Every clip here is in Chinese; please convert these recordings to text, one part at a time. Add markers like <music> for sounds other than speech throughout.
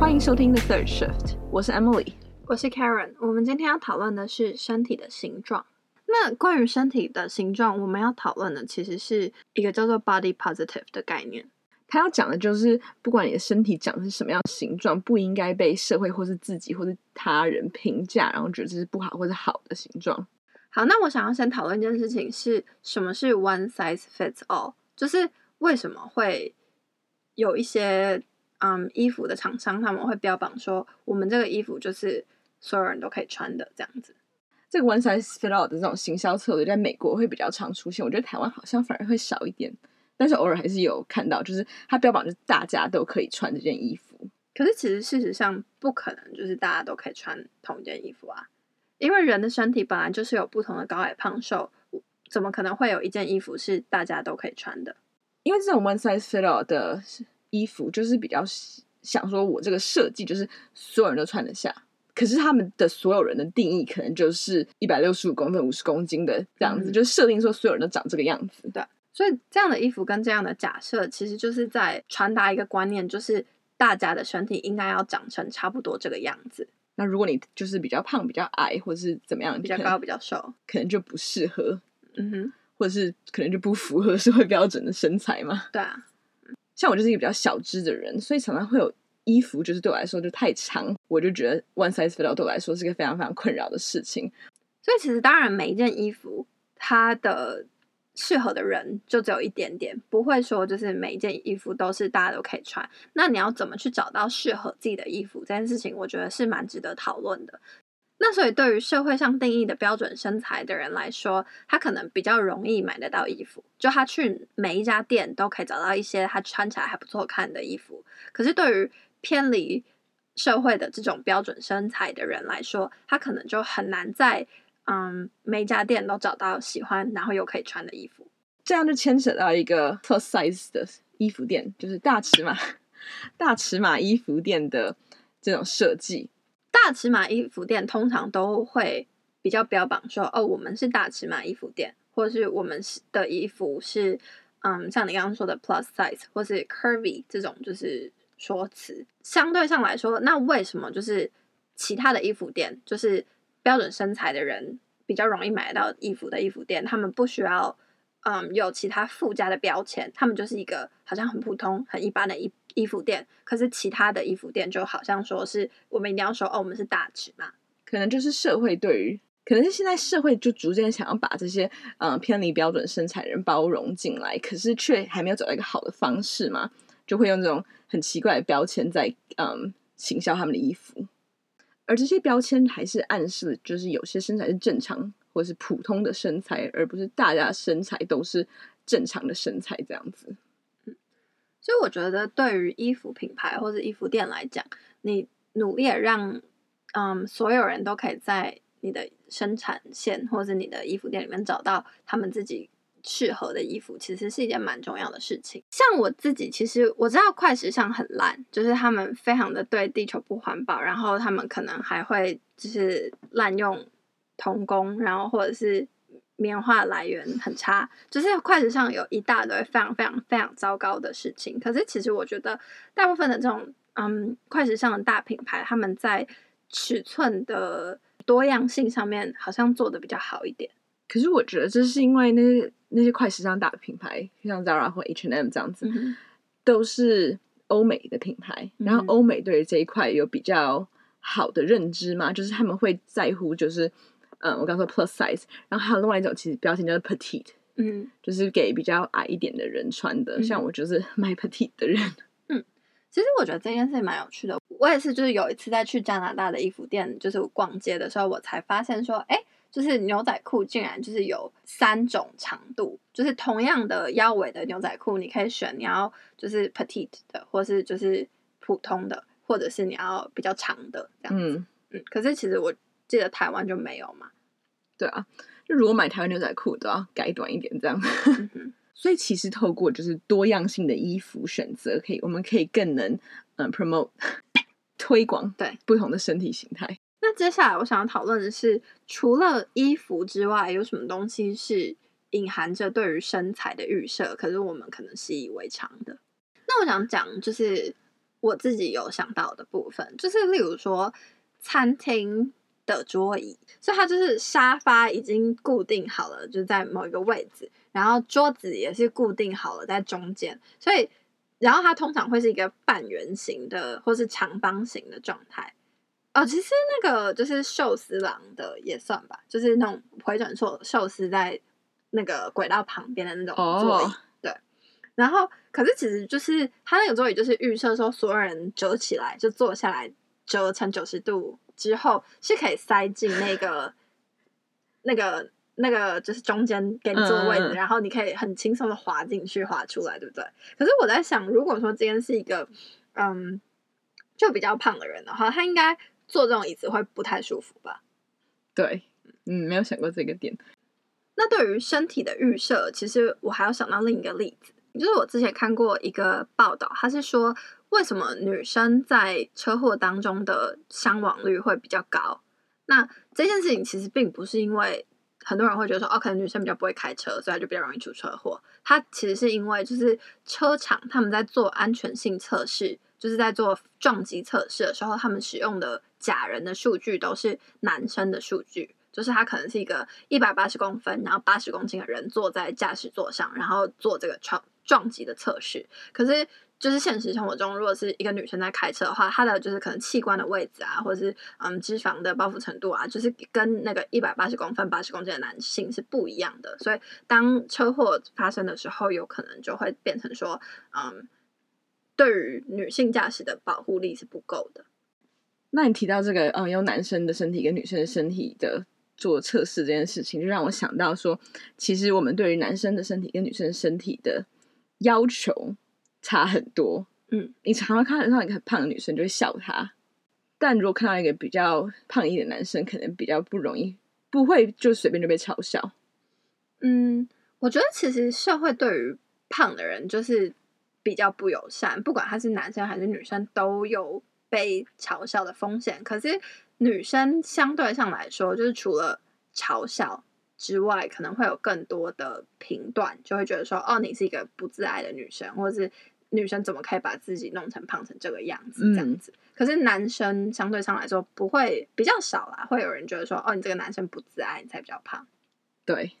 欢迎收听 The Third Shift，我是 Emily，我是 Karen。我们今天要讨论的是身体的形状。那关于身体的形状，我们要讨论的其实是一个叫做 Body Positive 的概念。他要讲的就是，不管你的身体长的是什么样的形状，不应该被社会或是自己或是他人评价，然后觉得这是不好或是好的形状。好，那我想要先讨论一件事情，是什么是 One Size Fits All，就是为什么会有一些嗯衣服的厂商他们会标榜说，我们这个衣服就是所有人都可以穿的这样子。这个 one size fit all 的这种行销策略，在美国会比较常出现。我觉得台湾好像反而会少一点，但是偶尔还是有看到，就是它标榜就是大家都可以穿这件衣服。可是其实事实上不可能，就是大家都可以穿同一件衣服啊，因为人的身体本来就是有不同的高矮胖瘦，怎么可能会有一件衣服是大家都可以穿的？因为这种 one size fit all 的衣服，就是比较想说，我这个设计就是所有人都穿得下。可是他们的所有人的定义可能就是一百六十五公分、五十公斤的这样子，嗯、就设定说所有人都长这个样子。对，所以这样的衣服跟这样的假设，其实就是在传达一个观念，就是大家的身体应该要长成差不多这个样子。那如果你就是比较胖、比较矮，或者是怎么样，比较高、比较瘦，可能就不适合。嗯哼，或者是可能就不符合社会标准的身材嘛。对啊，像我就是一个比较小只的人，所以常常会有。衣服就是对我来说就太长，我就觉得 one size fit all 对我来说是个非常非常困扰的事情。所以其实当然每一件衣服它的适合的人就只有一点点，不会说就是每一件衣服都是大家都可以穿。那你要怎么去找到适合自己的衣服这件事情，我觉得是蛮值得讨论的。那所以对于社会上定义的标准身材的人来说，他可能比较容易买得到衣服，就他去每一家店都可以找到一些他穿起来还不错看的衣服。可是对于偏离社会的这种标准身材的人来说，他可能就很难在嗯每一家店都找到喜欢然后又可以穿的衣服。这样就牵扯到一个 plus size 的衣服店，就是大尺码 <laughs> 大尺码衣服店的这种设计。大尺码衣服店通常都会比较标榜说，哦，我们是大尺码衣服店，或是我们的衣服是嗯像你刚刚说的 plus size 或是 curvy 这种就是。说辞相对上来说，那为什么就是其他的衣服店，就是标准身材的人比较容易买到衣服的衣服店，他们不需要嗯有其他附加的标签，他们就是一个好像很普通、很一般的衣衣服店。可是其他的衣服店就好像说是我们一定要说哦，我们是大尺码，可能就是社会对于，可能是现在社会就逐渐想要把这些嗯偏离标准身材的人包容进来，可是却还没有找到一个好的方式嘛，就会用这种。很奇怪的标签在嗯行销他们的衣服，而这些标签还是暗示，就是有些身材是正常或是普通的身材，而不是大家身材都是正常的身材这样子。所以我觉得对于衣服品牌或者衣服店来讲，你努力让嗯所有人都可以在你的生产线或者你的衣服店里面找到他们自己。适合的衣服其实是一件蛮重要的事情。像我自己，其实我知道快时尚很烂，就是他们非常的对地球不环保，然后他们可能还会就是滥用童工，然后或者是棉花来源很差，就是快时尚有一大堆非常非常非常糟糕的事情。可是其实我觉得大部分的这种嗯快时尚的大品牌，他们在尺寸的多样性上面好像做的比较好一点。可是我觉得这是因为那些那些快时尚大的品牌，像 Zara 或 H&M 这样子，嗯、都是欧美的品牌。然后欧美对于这一块有比较好的认知嘛，就是他们会在乎，就是嗯，我刚说 plus size，然后还有另外一种其实标签叫做 petite，嗯，就是给比较矮一点的人穿的。嗯、像我就是 <laughs> 买 petite 的人。嗯，其实我觉得这件事蛮有趣的。我也是，就是有一次在去加拿大的衣服店，就是逛街的时候，我才发现说，哎。就是牛仔裤竟然就是有三种长度，就是同样的腰围的牛仔裤，你可以选你要就是 petite 的，或是就是普通的，或者是你要比较长的这样子。嗯嗯。可是其实我记得台湾就没有嘛。对啊，就如果买台湾牛仔裤都要改短一点这样。嗯、所以其实透过就是多样性的衣服选择，可以我们可以更能嗯 promote <laughs> 推广对不同的身体形态。那接下来我想要讨论的是，除了衣服之外，有什么东西是隐含着对于身材的预设，可是我们可能习以为常的？那我想讲，就是我自己有想到的部分，就是例如说餐厅的桌椅，所以它就是沙发已经固定好了，就在某一个位置，然后桌子也是固定好了在中间，所以然后它通常会是一个半圆形的或是长方形的状态。哦，其实那个就是寿司郎的也算吧，就是那种回转寿寿司在那个轨道旁边的那种座椅。Oh. 对，然后可是其实就是它那个座椅就是预设说所有人折起来就坐下来折成九十度之后是可以塞进那个那个那个就是中间给你坐的位置，嗯、然后你可以很轻松的滑进去滑出来，对不对？可是我在想，如果说今天是一个嗯就比较胖的人的话，他应该。坐这种椅子会不太舒服吧？对，嗯，没有想过这个点。那对于身体的预设，其实我还要想到另一个例子，就是我之前看过一个报道，他是说为什么女生在车祸当中的伤亡率会比较高？那这件事情其实并不是因为很多人会觉得说，哦，可能女生比较不会开车，所以就比较容易出车祸。它其实是因为就是车厂他们在做安全性测试，就是在做撞击测试的时候，他们使用的。假人的数据都是男生的数据，就是他可能是一个一百八十公分，然后八十公斤的人坐在驾驶座上，然后做这个撞撞击的测试。可是，就是现实生活中，如果是一个女生在开车的话，她的就是可能器官的位置啊，或者是嗯脂肪的包覆程度啊，就是跟那个一百八十公分、八十公斤的男性是不一样的。所以，当车祸发生的时候，有可能就会变成说，嗯，对于女性驾驶的保护力是不够的。那你提到这个，嗯，用男生的身体跟女生的身体的做测试这件事情，就让我想到说，其实我们对于男生的身体跟女生身体的要求差很多。嗯，你常常看到一个很胖的女生就会笑她，但如果看到一个比较胖一点的男生，可能比较不容易，不会就随便就被嘲笑。嗯，我觉得其实社会对于胖的人就是比较不友善，不管他是男生还是女生都有。被嘲笑的风险，可是女生相对上来说，就是除了嘲笑之外，可能会有更多的评断，就会觉得说，哦，你是一个不自爱的女生，或者是女生怎么可以把自己弄成胖成这个样子，这样子。嗯、可是男生相对上来说，不会比较少啦，会有人觉得说，哦，你这个男生不自爱，你才比较胖。对。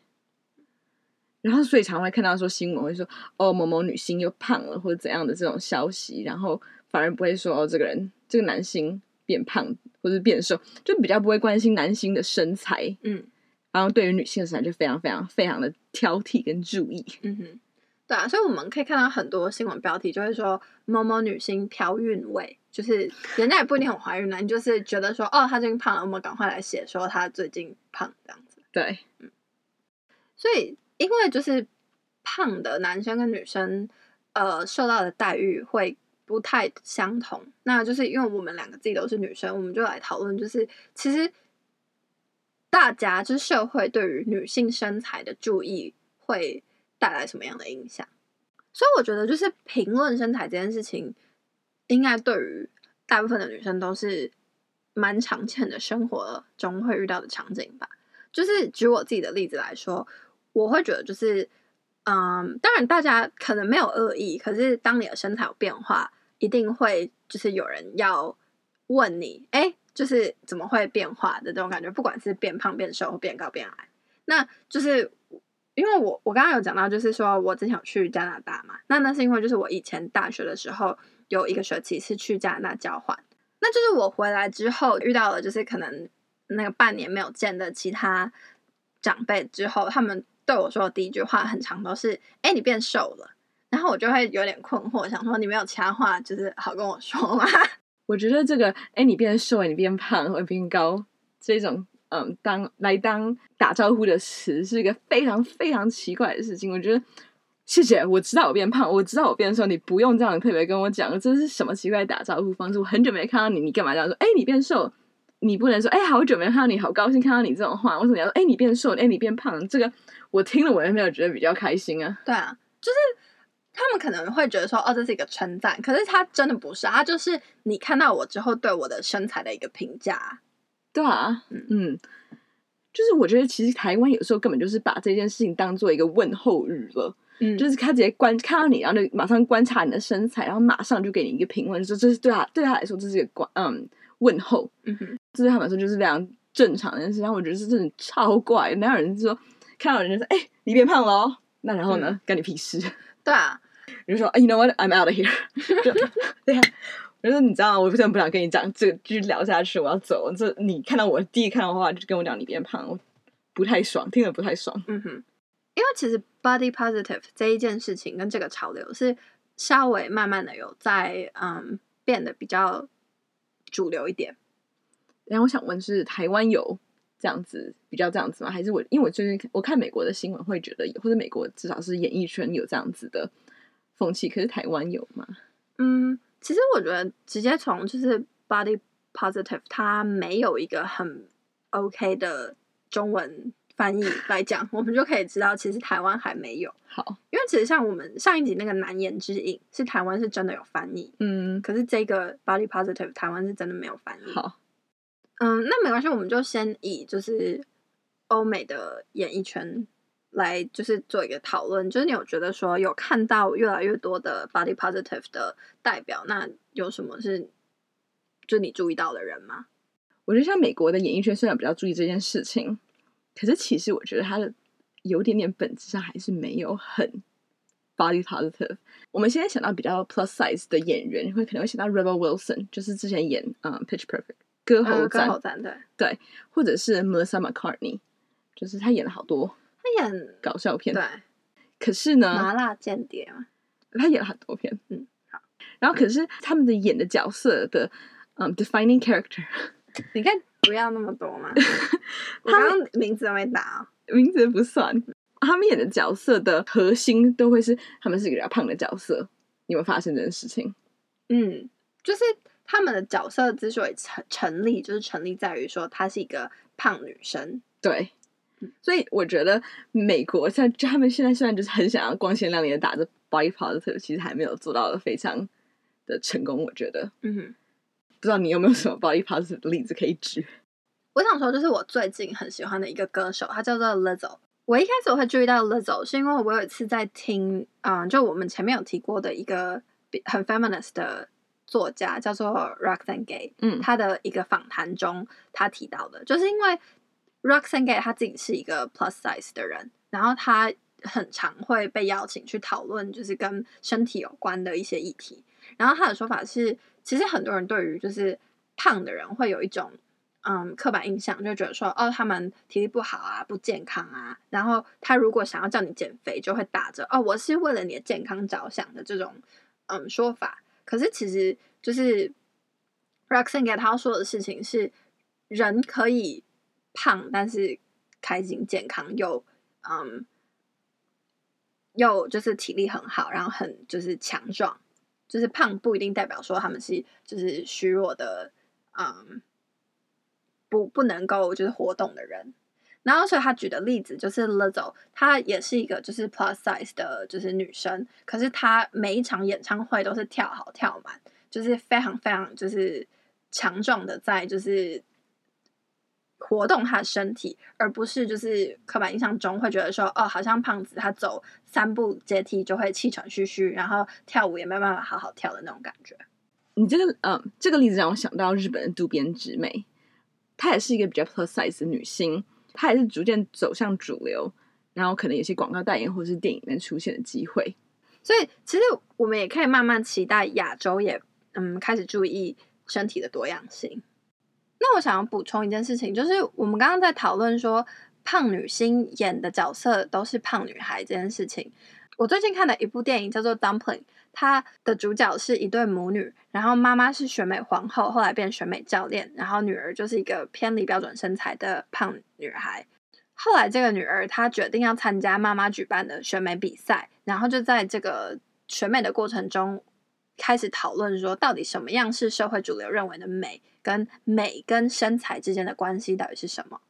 然后，所以常会看到说新闻会说，哦，某某女星又胖了，或者怎样的这种消息，然后反而不会说，哦，这个人。这个男星变胖或者变瘦，就比较不会关心男星的身材，嗯，然后对于女性的身材就非常非常非常的挑剔跟注意，嗯哼，对啊，所以我们可以看到很多新闻标题就会说某某女星飘韵味，就是人家也不一定很怀孕呢，你就是觉得说哦，她最近胖了，我们赶快来写说她最近胖这样子，对，嗯，所以因为就是胖的男生跟女生，呃，受到的待遇会。不太相同，那就是因为我们两个自己都是女生，我们就来讨论，就是其实大家就是社会对于女性身材的注意会带来什么样的影响？所以我觉得，就是评论身材这件事情，应该对于大部分的女生都是蛮常见的生活中会遇到的场景吧。就是举我自己的例子来说，我会觉得就是，嗯，当然大家可能没有恶意，可是当你的身材有变化。一定会就是有人要问你，哎，就是怎么会变化的这种感觉，不管是变胖、变瘦变高、变矮，那就是因为我我刚刚有讲到，就是说我之前有去加拿大嘛，那那是因为就是我以前大学的时候有一个学期是去加拿大交换，那就是我回来之后遇到了就是可能那个半年没有见的其他长辈之后，他们对我说的第一句话很长都是，哎，你变瘦了。然后我就会有点困惑，想说你没有其他话，就是好跟我说吗？我觉得这个，哎，你变瘦，你变胖，或变高，这种，嗯，当来当打招呼的词，是一个非常非常奇怪的事情。我觉得，谢谢，我知道我变胖，我知道我变瘦，你不用这样特别跟我讲，这是什么奇怪的打招呼方式？我很久没看到你，你干嘛这样说？哎，你变瘦，你不能说，哎，好久没看到你，好高兴看到你这种话。为什么要说，哎，你变瘦，哎，你变胖？这个我听了我也没有觉得比较开心啊。对啊，就是。他们可能会觉得说，哦，这是一个称赞，可是他真的不是，他就是你看到我之后对我的身材的一个评价，对啊，嗯。嗯，就是我觉得其实台湾有时候根本就是把这件事情当做一个问候语了，嗯，就是他直接观看到你，然后就马上观察你的身材，然后马上就给你一个评论，说这是对他对他来说这是一个关嗯问候，嗯哼，这对他们来说就是非常正常的事。然后我觉得是真的超怪，哪有人说看到人就说哎你变胖了哦，那然后呢，干、嗯、你屁事？对啊，比如说哎 you know what I'm out of here，<laughs> 对啊。我说你知道吗？我真的不想跟你讲这个，继续聊下去，我要走。这你看到我第一看到的话，就跟我讲你变胖，我不太爽，听了不太爽。嗯哼，因为其实 body positive 这一件事情跟这个潮流是稍微慢慢的有在嗯变得比较主流一点。然后我想问是台湾有这样子比较这样子吗？还是我因为我最近我看美国的新闻会觉得，或者美国至少是演艺圈有这样子的风气，可是台湾有吗？嗯。其实我觉得直接从就是 body positive，它没有一个很 OK 的中文翻译 <laughs> 来讲，我们就可以知道，其实台湾还没有。好，因为其实像我们上一集那个难言之隐，是台湾是真的有翻译。嗯，可是这个 body positive，台湾是真的没有翻译。好，嗯，那没关系，我们就先以就是欧美的演艺圈。来就是做一个讨论，就是你有觉得说有看到越来越多的 body positive 的代表，那有什么是就你注意到的人吗？我觉得像美国的演艺圈虽然比较注意这件事情，可是其实我觉得它的有点点本质上还是没有很 body positive。我们现在想到比较 plus size 的演员，会可能会想到 Rebel Wilson，就是之前演嗯 Pitch Perfect 歌喉战，歌喉战对对，或者是 Melissa McCartney，就是他演了好多。他演搞笑片，对。可是呢，麻辣间谍嘛，他演了很多片，嗯，好。然后，可是他们的演的角色的，嗯，defining character，<laughs> 你看不要那么多嘛。<laughs> 我刚刚名字都没打，名字不算。他们演的角色的核心都会是他们是一个比较胖的角色。你有没有发现这件事情？嗯，就是他们的角色之所以成成立，就是成立在于说她是一个胖女生，对。所以我觉得美国像他们现在虽然就是很想要光鲜亮丽的打着 body positive，其实还没有做到的非常的成功。我觉得，嗯哼，不知道你有没有什么 body positive 的例子可以举？<laughs> 我想说，就是我最近很喜欢的一个歌手，他叫做 Lizzo。我一开始我会注意到 Lizzo，是因为我有一次在听，嗯，就我们前面有提过的一个很 feminist 的作家，叫做 Roxane Gay，嗯，他的一个访谈中，他提到的，就是因为。Roxane Gay 他自己是一个 plus size 的人，然后他很常会被邀请去讨论，就是跟身体有关的一些议题。然后他的说法是，其实很多人对于就是胖的人会有一种嗯刻板印象，就觉得说哦，他们体力不好啊，不健康啊。然后他如果想要叫你减肥，就会打着哦，我是为了你的健康着想的这种嗯说法。可是其实就是 Roxane Gay 他要说的事情是，人可以。胖，但是开心、健康又嗯，又就是体力很好，然后很就是强壮。就是胖不一定代表说他们是就是虚弱的，嗯，不不能够就是活动的人。然后所以他举的例子就是 Lizzo，她也是一个就是 plus size 的，就是女生。可是她每一场演唱会都是跳好跳满，就是非常非常就是强壮的，在就是。活动他的身体，而不是就是刻板印象中会觉得说，哦，好像胖子他走三步阶梯就会气喘吁吁，然后跳舞也没办法好好跳的那种感觉。你这个，嗯，这个例子让我想到日本的渡边直美，她也是一个比较 plus size 的女星，她也是逐渐走向主流，然后可能有些广告代言或是电影里面出现的机会。所以，其实我们也可以慢慢期待亚洲也，嗯，开始注意身体的多样性。那我想要补充一件事情，就是我们刚刚在讨论说胖女星演的角色都是胖女孩这件事情。我最近看的一部电影叫做《Dumpling》，它的主角是一对母女，然后妈妈是选美皇后，后来变选美教练，然后女儿就是一个偏离标准身材的胖女孩。后来这个女儿她决定要参加妈妈举办的选美比赛，然后就在这个选美的过程中开始讨论说，到底什么样是社会主流认为的美。跟美跟身材之间的关系到底是什么？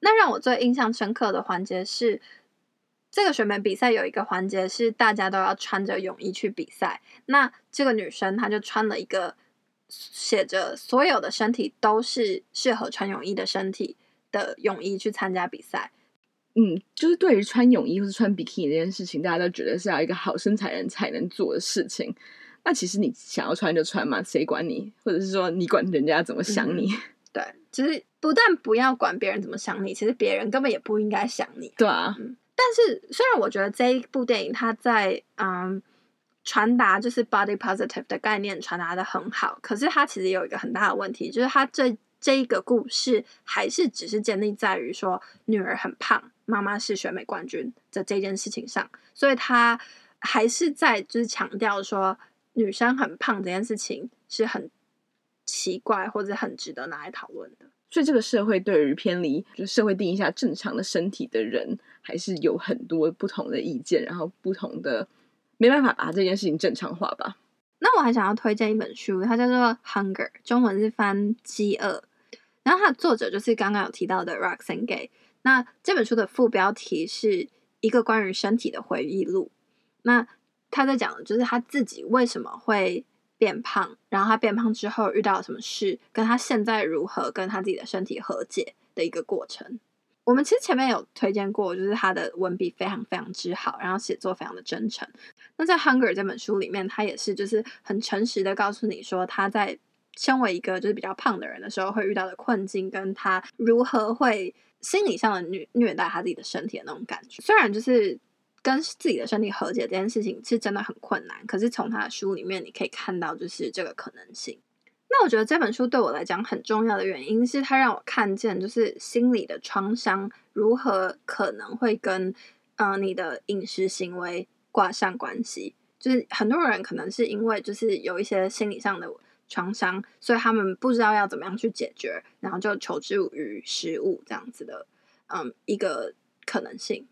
那让我最印象深刻的环节是，这个选美比赛有一个环节是大家都要穿着泳衣去比赛。那这个女生她就穿了一个写着“所有的身体都是适合穿泳衣的身体”的泳衣去参加比赛。嗯，就是对于穿泳衣或是穿比基尼这件事情，大家都觉得是要一个好身材人才能做的事情。那其实你想要穿就穿嘛，谁管你？或者是说你管人家怎么想你？嗯、<laughs> 对，其实不但不要管别人怎么想你，其实别人根本也不应该想你。对啊。嗯、但是虽然我觉得这一部电影它在嗯传达就是 body positive 的概念传达的很好，可是它其实有一个很大的问题，就是它这这一个故事还是只是建立在于说女儿很胖。妈妈是选美冠军的这件事情上，所以它还是在就是强调说女生很胖这件事情是很奇怪或者很值得拿来讨论的。所以这个社会对于偏离就是社会定义下正常的身体的人，还是有很多不同的意见，然后不同的没办法把这件事情正常化吧。那我还想要推荐一本书，它叫做《Hunger》，中文是翻《饥饿》，然后它的作者就是刚刚有提到的 Roxane Gay。那这本书的副标题是一个关于身体的回忆录。那他在讲的就是他自己为什么会变胖，然后他变胖之后遇到了什么事，跟他现在如何跟他自己的身体和解的一个过程。我们其实前面有推荐过，就是他的文笔非常非常之好，然后写作非常的真诚。那在《Hunger》这本书里面，他也是就是很诚实的告诉你说，他在身为一个就是比较胖的人的时候会遇到的困境，跟他如何会。心理上的虐虐待他自己的身体的那种感觉，虽然就是跟自己的身体和解这件事情是真的很困难，可是从他的书里面你可以看到就是这个可能性。那我觉得这本书对我来讲很重要的原因是，它让我看见就是心理的创伤如何可能会跟、呃、你的饮食行为挂上关系。就是很多人可能是因为就是有一些心理上的。创伤，所以他们不知道要怎么样去解决，然后就求助于食物这样子的，嗯，一个可能性。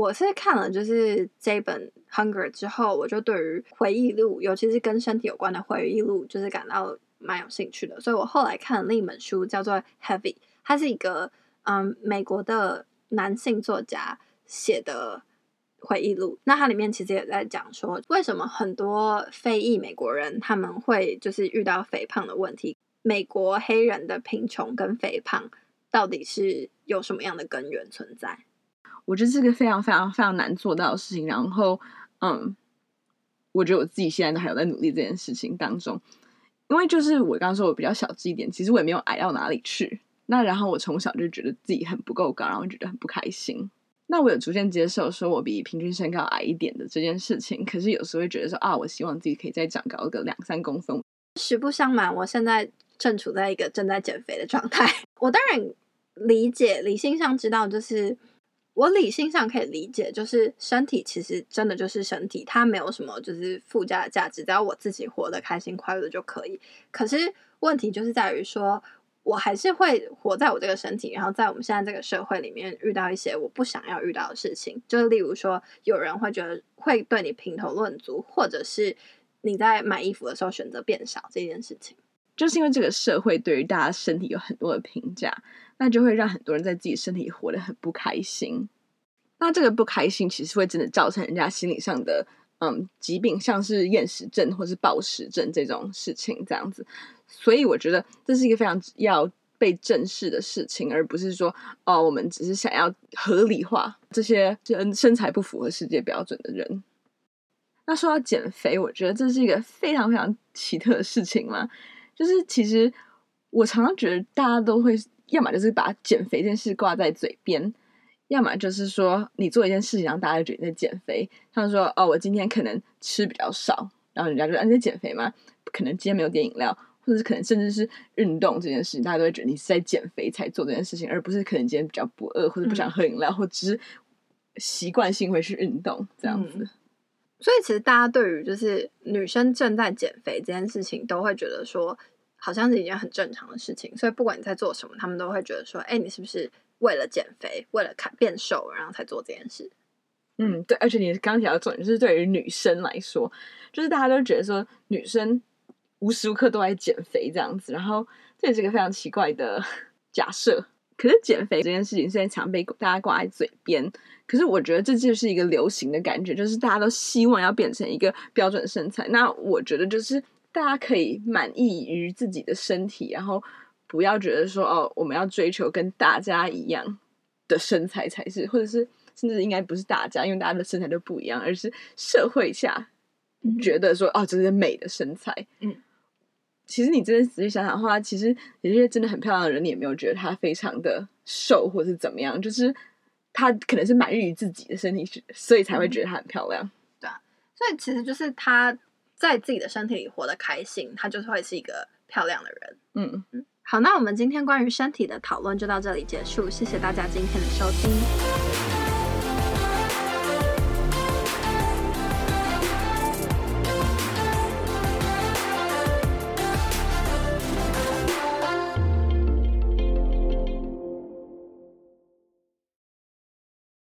我是看了就是这本《Hunger》之后，我就对于回忆录，尤其是跟身体有关的回忆录，就是感到蛮有兴趣的。所以我后来看了另一本书，叫做《Heavy》，它是一个嗯美国的男性作家写的。回忆录，那它里面其实也在讲说，为什么很多非裔美国人他们会就是遇到肥胖的问题？美国黑人的贫穷跟肥胖到底是有什么样的根源存在？我觉得这个非常非常非常难做到的事情。然后，嗯，我觉得我自己现在都还有在努力这件事情当中，因为就是我刚刚说我比较小只一点，其实我也没有矮到哪里去。那然后我从小就觉得自己很不够高，然后觉得很不开心。那我有逐渐接受说我比平均身高矮一点的这件事情，可是有时候会觉得说啊，我希望自己可以再长高个两三公分。实不相瞒，我现在正处在一个正在减肥的状态。<laughs> 我当然理解，理性上知道，就是我理性上可以理解，就是身体其实真的就是身体，它没有什么就是附加的价值，只要我自己活得开心快乐就可以。可是问题就是在于说。我还是会活在我这个身体，然后在我们现在这个社会里面遇到一些我不想要遇到的事情，就是例如说，有人会觉得会对你评头论足，或者是你在买衣服的时候选择变少这件事情，就是因为这个社会对于大家身体有很多的评价，那就会让很多人在自己身体活得很不开心。那这个不开心其实会真的造成人家心理上的嗯疾病，像是厌食症或是暴食症这种事情这样子。所以我觉得这是一个非常要被正视的事情，而不是说哦，我们只是想要合理化这些身身材不符合世界标准的人。那说到减肥，我觉得这是一个非常非常奇特的事情嘛。就是其实我常常觉得大家都会，要么就是把减肥这件事挂在嘴边，要么就是说你做一件事情让大家觉得你在减肥。像说哦，我今天可能吃比较少，然后人家就说你在减肥吗？可能今天没有点饮料。或者是可能甚至是运动这件事情，大家都会觉得你是在减肥才做这件事情，而不是可能今天比较不饿或者不想喝饮料，嗯、或只是习惯性会去运动这样子。嗯、所以其实大家对于就是女生正在减肥这件事情，都会觉得说好像是一件很正常的事情。所以不管你在做什么，他们都会觉得说：“哎、你是不是为了减肥，为了看变瘦，然后才做这件事？”嗯，对。而且你刚刚提到的重点，就是对于女生来说，就是大家都觉得说女生。无时无刻都在减肥这样子，然后这也是个非常奇怪的 <laughs> 假设。可是减肥这件事情现在常被大家挂在嘴边，可是我觉得这就是一个流行的感觉，就是大家都希望要变成一个标准身材。那我觉得就是大家可以满意于自己的身体，然后不要觉得说哦，我们要追求跟大家一样。的身材才是，或者是甚至应该不是大家，因为大家的身材都不一样，而是社会下觉得说、嗯、哦，这是美的身材。嗯，其实你真的仔细想想的话，其实有些真的很漂亮的人，你也没有觉得她非常的瘦，或者是怎么样，就是她可能是满意于自己的身体，所以才会觉得她很漂亮。嗯、对啊，所以其实就是她在自己的身体里活得开心，她就是会是一个漂亮的人。嗯嗯。好，那我们今天关于身体的讨论就到这里结束，谢谢大家今天的收听。